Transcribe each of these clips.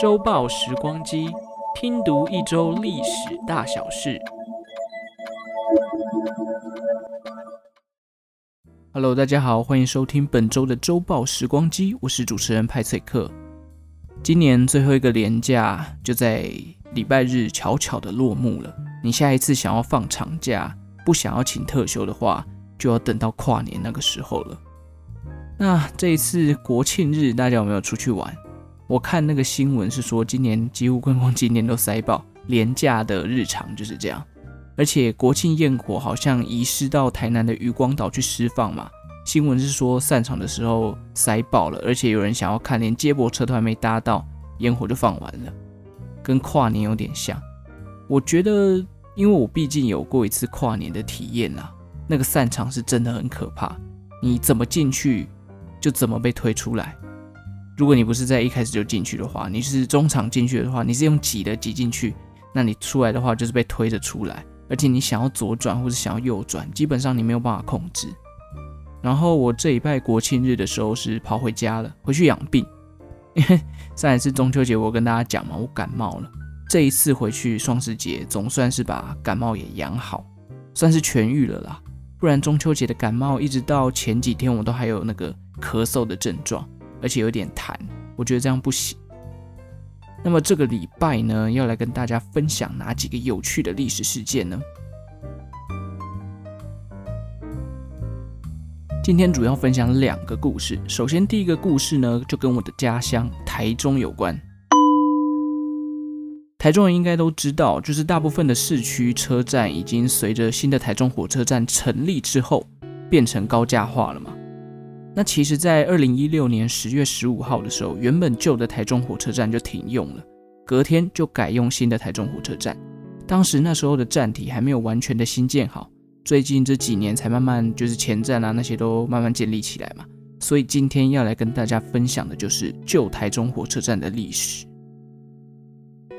周报时光机，拼读一周历史大小事。Hello，大家好，欢迎收听本周的周报时光机，我是主持人派翠克。今年最后一个连假就在礼拜日悄悄的落幕了。你下一次想要放长假，不想要请特休的话，就要等到跨年那个时候了。那这一次国庆日，大家有没有出去玩？我看那个新闻是说，今年几乎观光景点都塞爆，连假的日常就是这样。而且国庆焰火好像移师到台南的渔光岛去释放嘛。新闻是说散场的时候塞爆了，而且有人想要看，连接驳车都还没搭到，烟火就放完了，跟跨年有点像。我觉得，因为我毕竟有过一次跨年的体验啊，那个散场是真的很可怕。你怎么进去，就怎么被推出来。如果你不是在一开始就进去的话，你是中场进去的话，你是用挤的挤进去，那你出来的话就是被推着出来，而且你想要左转或者想要右转，基本上你没有办法控制。然后我这礼拜国庆日的时候是跑回家了，回去养病。因 为上一次中秋节我跟大家讲嘛，我感冒了。这一次回去双十节，总算是把感冒也养好，算是痊愈了啦。不然中秋节的感冒一直到前几天我都还有那个咳嗽的症状，而且有点痰，我觉得这样不行。那么这个礼拜呢，要来跟大家分享哪几个有趣的历史事件呢？今天主要分享两个故事。首先，第一个故事呢，就跟我的家乡台中有关。台中人应该都知道，就是大部分的市区车站已经随着新的台中火车站成立之后，变成高架化了嘛。那其实，在二零一六年十月十五号的时候，原本旧的台中火车站就停用了，隔天就改用新的台中火车站。当时那时候的站体还没有完全的新建好。最近这几年才慢慢就是前站啊，那些都慢慢建立起来嘛，所以今天要来跟大家分享的就是旧台中火车站的历史。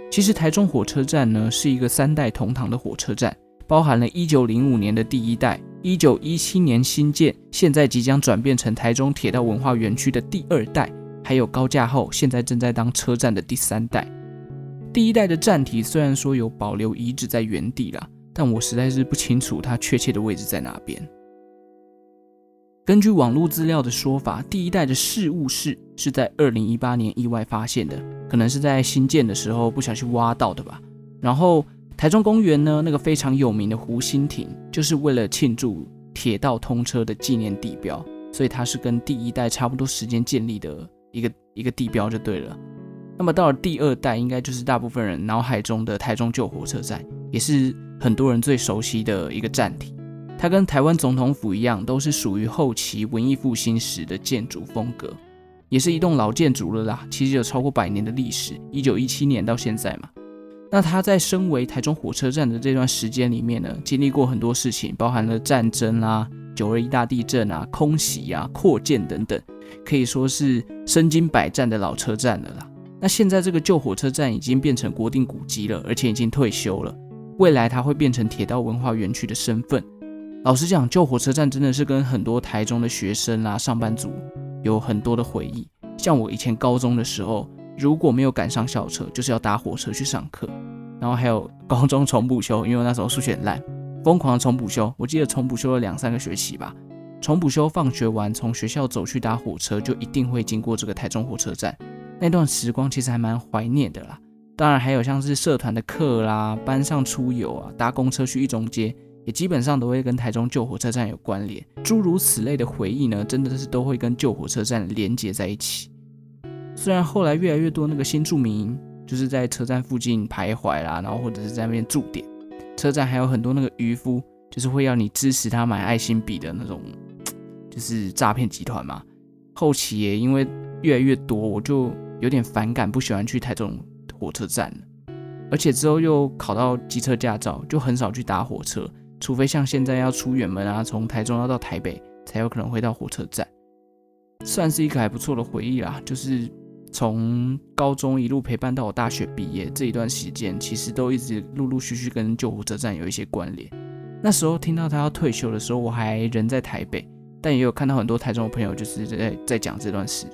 其实台中火车站呢是一个三代同堂的火车站，包含了一九零五年的第一代，一九一七年新建，现在即将转变成台中铁道文化园区的第二代，还有高架后现在正在当车站的第三代。第一代的站体虽然说有保留遗址在原地啦。但我实在是不清楚它确切的位置在哪边。根据网络资料的说法，第一代的事务室是在二零一八年意外发现的，可能是在新建的时候不小心挖到的吧。然后台中公园呢，那个非常有名的湖心亭，就是为了庆祝铁道通车的纪念地标，所以它是跟第一代差不多时间建立的一个一个地标就对了。那么到了第二代，应该就是大部分人脑海中的台中旧火车站，也是很多人最熟悉的一个站体。它跟台湾总统府一样，都是属于后期文艺复兴时的建筑风格，也是一栋老建筑了啦。其实有超过百年的历史，一九一七年到现在嘛。那它在身为台中火车站的这段时间里面呢，经历过很多事情，包含了战争啊、九二一大地震啊、空袭啊、扩建等等，可以说是身经百战的老车站了啦。那现在这个旧火车站已经变成国定古迹了，而且已经退休了。未来它会变成铁道文化园区的身份。老实讲，旧火车站真的是跟很多台中的学生啊、上班族有很多的回忆。像我以前高中的时候，如果没有赶上校车，就是要搭火车去上课。然后还有高中重补修，因为那时候数学很烂，疯狂的重补修。我记得重补修了两三个学期吧。重补修放学完，从学校走去搭火车，就一定会经过这个台中火车站。那段时光其实还蛮怀念的啦，当然还有像是社团的课啦、班上出游啊、搭公车去一中街，也基本上都会跟台中旧火车站有关联。诸如此类的回忆呢，真的是都会跟旧火车站连接在一起。虽然后来越来越多那个新住民就是在车站附近徘徊啦，然后或者是在那边驻点，车站还有很多那个渔夫，就是会要你支持他买爱心笔的那种，就是诈骗集团嘛。后期也因为越来越多，我就。有点反感，不喜欢去台中火车站，而且之后又考到机车驾照，就很少去搭火车，除非像现在要出远门啊，从台中要到台北，才有可能回到火车站，算是一个还不错的回忆啦。就是从高中一路陪伴到我大学毕业这一段时间，其实都一直陆陆续续跟旧火车站有一些关联。那时候听到他要退休的时候，我还人在台北，但也有看到很多台中的朋友就是在在讲这段事，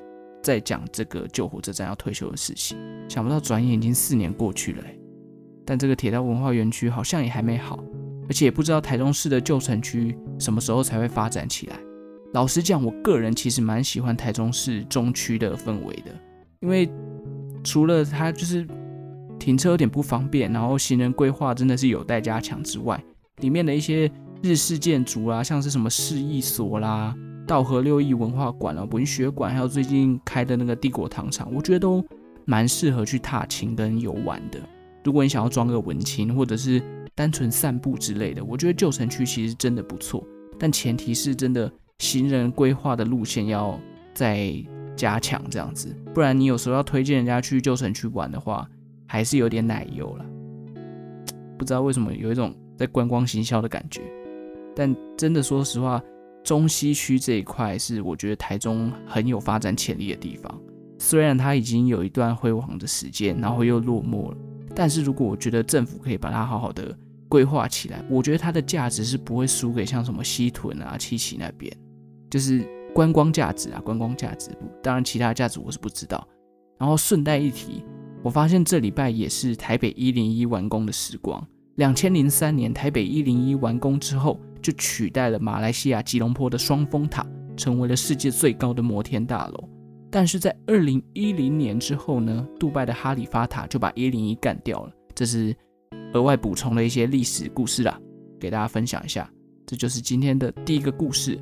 在讲这个救火车站要退休的事情。想不到转眼已经四年过去了，但这个铁道文化园区好像也还没好，而且也不知道台中市的旧城区什么时候才会发展起来。老实讲，我个人其实蛮喜欢台中市中区的氛围的，因为除了它就是停车有点不方便，然后行人规划真的是有待加强之外，里面的一些日式建筑啊，像是什么市役所啦、稻荷六艺文化馆啊、文学馆，还有最近开的那个帝国糖厂，我觉得都蛮适合去踏青跟游玩的。如果你想要装个文青，或者是单纯散步之类的，我觉得旧城区其实真的不错。但前提是真的行人规划的路线要在加强，这样子，不然你有时候要推荐人家去旧城区玩的话，还是有点奶油了。不知道为什么有一种在观光行销的感觉。但真的说实话，中西区这一块是我觉得台中很有发展潜力的地方。虽然它已经有一段辉煌的时间，然后又落寞了，但是如果我觉得政府可以把它好好的规划起来，我觉得它的价值是不会输给像什么西屯啊、七期那边，就是观光价值啊，观光价值。当然，其他价值我是不知道。然后顺带一提，我发现这礼拜也是台北一零一完工的时光。两千零三年台北一零一完工之后，就取代了马来西亚吉隆坡的双峰塔，成为了世界最高的摩天大楼。但是在二零一零年之后呢，杜拜的哈利法塔就把一零一干掉了。这是额外补充了一些历史故事啦，给大家分享一下。这就是今天的第一个故事。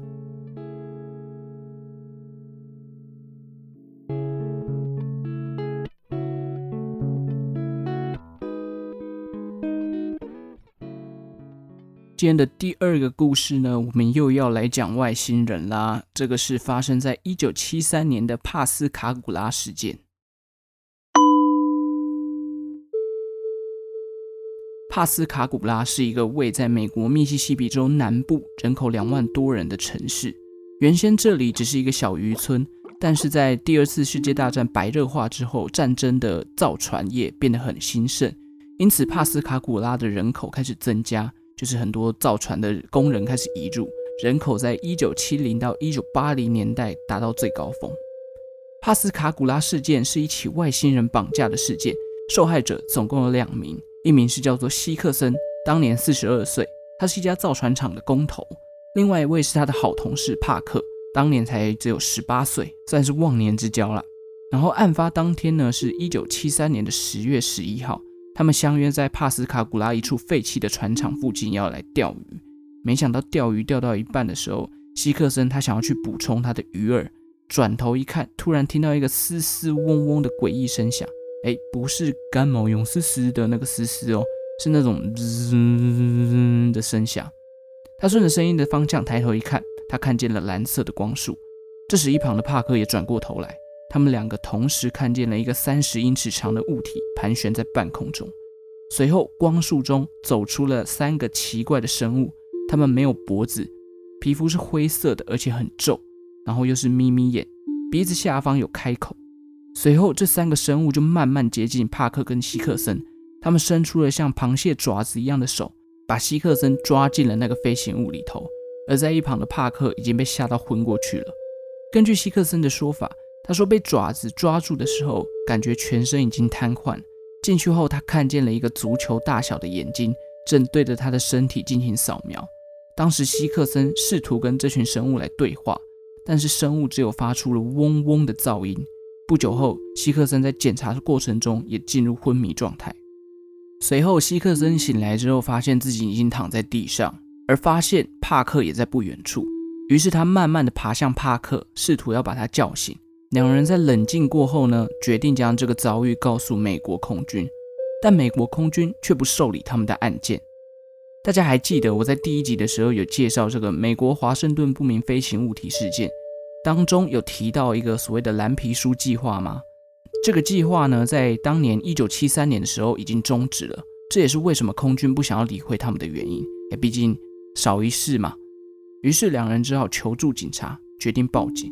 今天的第二个故事呢，我们又要来讲外星人啦。这个是发生在一九七三年的帕斯卡古拉事件。帕斯卡古拉是一个位在美国密西西比州南部、人口两万多人的城市。原先这里只是一个小渔村，但是在第二次世界大战白热化之后，战争的造船业变得很兴盛，因此帕斯卡古拉的人口开始增加。就是很多造船的工人开始移入，人口在一九七零到一九八零年代达到最高峰。帕斯卡古拉事件是一起外星人绑架的事件，受害者总共有两名，一名是叫做希克森，当年四十二岁，他是一家造船厂的工头；另外一位是他的好同事帕克，当年才只有十八岁，算是忘年之交了。然后案发当天呢，是一九七三年的十月十一号。他们相约在帕斯卡古拉一处废弃的船厂附近要来钓鱼，没想到钓鱼钓到一半的时候，希克森他想要去补充他的鱼饵，转头一看，突然听到一个嘶嘶嗡嗡的诡异声响。哎，不是干毛勇嘶嘶的那个嘶嘶哦，是那种滋的声响。他顺着声音的方向抬头一看，他看见了蓝色的光束。这时，一旁的帕克也转过头来。他们两个同时看见了一个三十英尺长的物体盘旋在半空中，随后光束中走出了三个奇怪的生物，它们没有脖子，皮肤是灰色的，而且很皱，然后又是眯眯眼，鼻子下方有开口。随后这三个生物就慢慢接近帕克跟希克森，他们伸出了像螃蟹爪子一样的手，把希克森抓进了那个飞行物里头，而在一旁的帕克已经被吓到昏过去了。根据希克森的说法。他说：“被爪子抓住的时候，感觉全身已经瘫痪。进去后，他看见了一个足球大小的眼睛，正对着他的身体进行扫描。当时，希克森试图跟这群生物来对话，但是生物只有发出了嗡嗡的噪音。不久后，希克森在检查的过程中也进入昏迷状态。随后，希克森醒来之后，发现自己已经躺在地上，而发现帕克也在不远处。于是，他慢慢地爬向帕克，试图要把他叫醒。”两人在冷静过后呢，决定将这个遭遇告诉美国空军，但美国空军却不受理他们的案件。大家还记得我在第一集的时候有介绍这个美国华盛顿不明飞行物体事件，当中有提到一个所谓的蓝皮书计划吗？这个计划呢，在当年一九七三年的时候已经终止了，这也是为什么空军不想要理会他们的原因。哎，毕竟少一事嘛。于是两人只好求助警察，决定报警。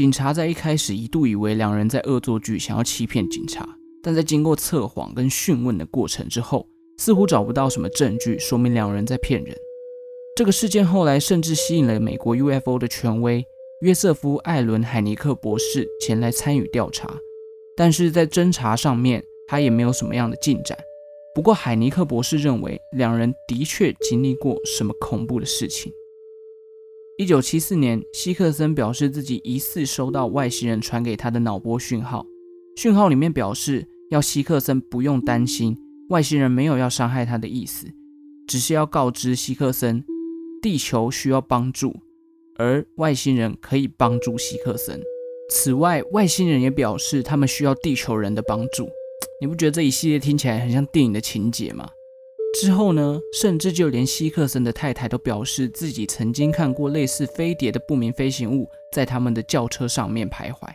警察在一开始一度以为两人在恶作剧，想要欺骗警察，但在经过测谎跟讯问的过程之后，似乎找不到什么证据说明两人在骗人。这个事件后来甚至吸引了美国 UFO 的权威约瑟夫·艾伦·海尼克博士前来参与调查，但是在侦查上面，他也没有什么样的进展。不过，海尼克博士认为两人的确经历过什么恐怖的事情。一九七四年，希克森表示自己疑似收到外星人传给他的脑波讯号，讯号里面表示要希克森不用担心，外星人没有要伤害他的意思，只是要告知希克森，地球需要帮助，而外星人可以帮助希克森。此外，外星人也表示他们需要地球人的帮助。你不觉得这一系列听起来很像电影的情节吗？之后呢，甚至就连希克森的太太都表示自己曾经看过类似飞碟的不明飞行物在他们的轿车上面徘徊。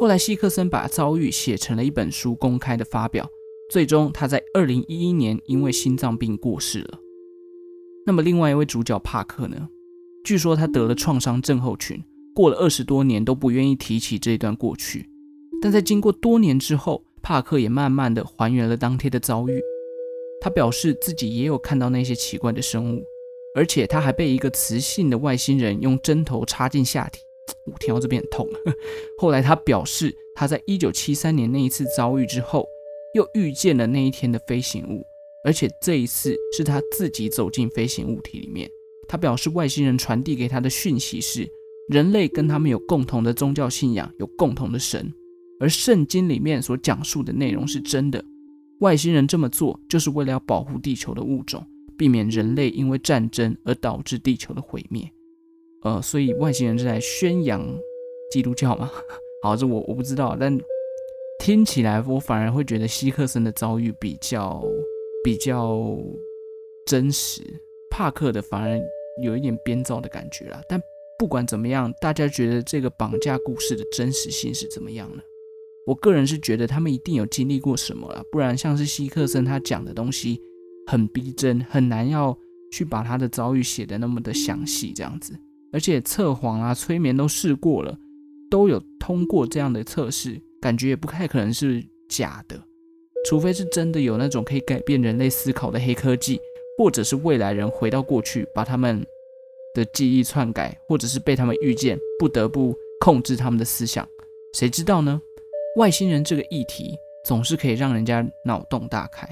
后来，希克森把遭遇写成了一本书，公开的发表。最终，他在二零一一年因为心脏病过世了。那么，另外一位主角帕克呢？据说他得了创伤症候群，过了二十多年都不愿意提起这段过去。但在经过多年之后，帕克也慢慢的还原了当天的遭遇。他表示自己也有看到那些奇怪的生物，而且他还被一个雌性的外星人用针头插进下体。我听到这边很痛。后来他表示，他在一九七三年那一次遭遇之后，又遇见了那一天的飞行物。而且这一次是他自己走进飞行物体里面。他表示，外星人传递给他的讯息是，人类跟他们有共同的宗教信仰，有共同的神。而圣经里面所讲述的内容是真的。外星人这么做，就是为了要保护地球的物种，避免人类因为战争而导致地球的毁灭。呃，所以外星人是在宣扬基督教吗？好，这我我不知道，但听起来我反而会觉得希克森的遭遇比较。比较真实，帕克的反而有一点编造的感觉啦。但不管怎么样，大家觉得这个绑架故事的真实性是怎么样呢？我个人是觉得他们一定有经历过什么啦，不然像是希克森他讲的东西很逼真，很难要去把他的遭遇写得那么的详细这样子。而且测谎啊、催眠都试过了，都有通过这样的测试，感觉也不太可能是假的。除非是真的有那种可以改变人类思考的黑科技，或者是未来人回到过去把他们的记忆篡改，或者是被他们遇见，不得不控制他们的思想，谁知道呢？外星人这个议题总是可以让人家脑洞大开。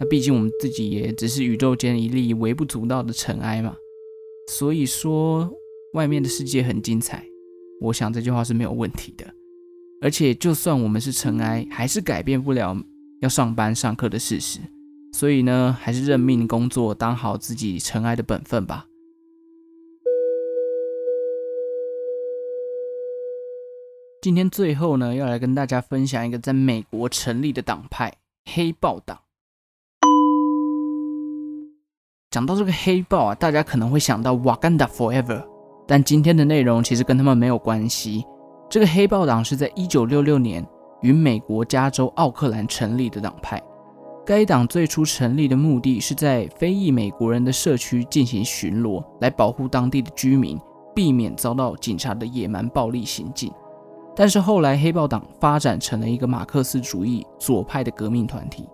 那毕竟我们自己也只是宇宙间一粒微不足道的尘埃嘛。所以说，外面的世界很精彩，我想这句话是没有问题的。而且，就算我们是尘埃，还是改变不了。要上班上课的事实，所以呢，还是认命工作，当好自己尘埃的本分吧。今天最后呢，要来跟大家分享一个在美国成立的党派——黑豹党。讲到这个黑豹啊，大家可能会想到 Wakanda Forever，但今天的内容其实跟他们没有关系。这个黑豹党是在一九六六年。于美国加州奥克兰成立的党派，该党最初成立的目的是在非裔美国人的社区进行巡逻，来保护当地的居民，避免遭到警察的野蛮暴力行径。但是后来，黑豹党发展成了一个马克思主义左派的革命团体，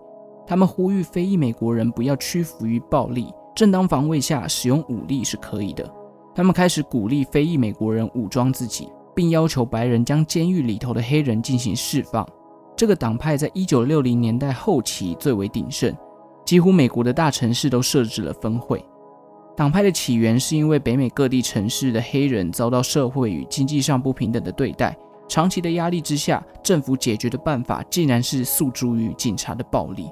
他们呼吁非裔美国人不要屈服于暴力，正当防卫下使用武力是可以的。他们开始鼓励非裔美国人武装自己。并要求白人将监狱里头的黑人进行释放。这个党派在一九六零年代后期最为鼎盛，几乎美国的大城市都设置了分会。党派的起源是因为北美各地城市的黑人遭到社会与经济上不平等的对待，长期的压力之下，政府解决的办法竟然是诉诸于警察的暴力，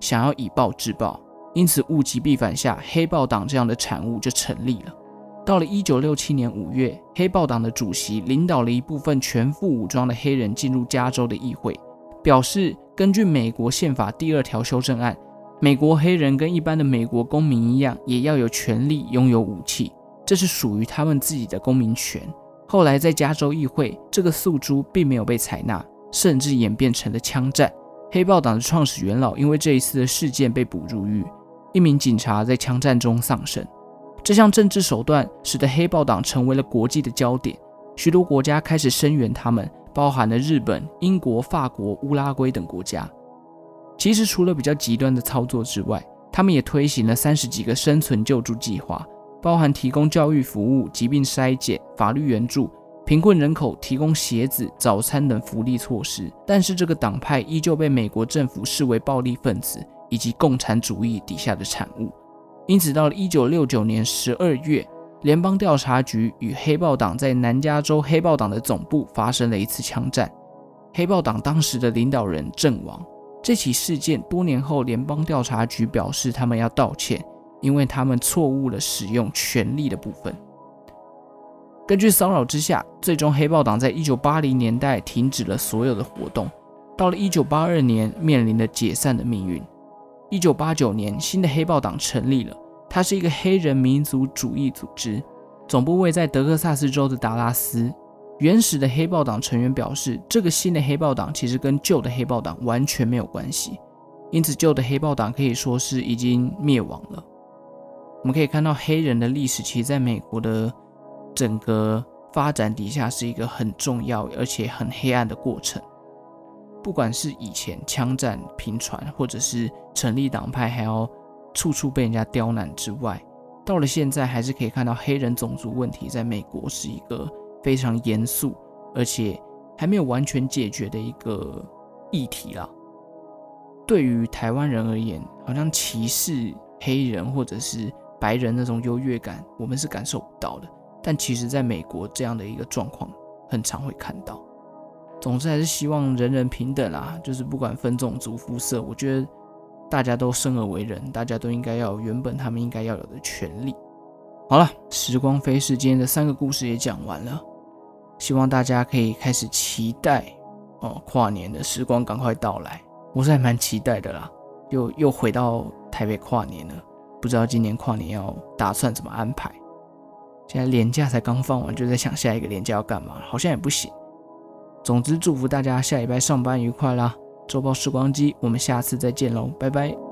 想要以暴制暴。因此物极必反下，黑豹党这样的产物就成立了。到了一九六七年五月，黑豹党的主席领导了一部分全副武装的黑人进入加州的议会，表示根据美国宪法第二条修正案，美国黑人跟一般的美国公民一样，也要有权利拥有武器，这是属于他们自己的公民权。后来在加州议会，这个诉诸并没有被采纳，甚至演变成了枪战。黑豹党的创始元老因为这一次的事件被捕入狱，一名警察在枪战中丧生。这项政治手段使得黑豹党成为了国际的焦点，许多国家开始声援他们，包含了日本、英国、法国、乌拉圭等国家。其实除了比较极端的操作之外，他们也推行了三十几个生存救助计划，包含提供教育服务、疾病筛检、法律援助、贫困人口提供鞋子、早餐等福利措施。但是这个党派依旧被美国政府视为暴力分子以及共产主义底下的产物。因此，到了一九六九年十二月，联邦调查局与黑豹党在南加州黑豹党的总部发生了一次枪战，黑豹党当时的领导人阵亡。这起事件多年后，联邦调查局表示他们要道歉，因为他们错误了使用权力的部分。根据骚扰之下，最终黑豹党在一九八零年代停止了所有的活动，到了一九八二年面临了解散的命运。一九八九年，新的黑豹党成立了。它是一个黑人民族主义组织，总部位在德克萨斯州的达拉斯。原始的黑豹党成员表示，这个新的黑豹党其实跟旧的黑豹党完全没有关系，因此旧的黑豹党可以说是已经灭亡了。我们可以看到，黑人的历史其实在美国的整个发展底下是一个很重要而且很黑暗的过程。不管是以前枪战频传，或者是成立党派还要处处被人家刁难之外，到了现在还是可以看到黑人种族问题在美国是一个非常严肃而且还没有完全解决的一个议题啦。对于台湾人而言，好像歧视黑人或者是白人那种优越感，我们是感受不到的。但其实在美国这样的一个状况，很常会看到。总之还是希望人人平等啦，就是不管分种族肤色，我觉得大家都生而为人，大家都应该要原本他们应该要有的权利。好了，时光飞逝，今天的三个故事也讲完了，希望大家可以开始期待哦，跨年的时光赶快到来，我是还蛮期待的啦，又又回到台北跨年了，不知道今年跨年要打算怎么安排。现在年假才刚放完，就在想下一个年假要干嘛，好像也不行。总之，祝福大家下礼拜上班愉快啦！周报时光机，我们下次再见喽，拜拜。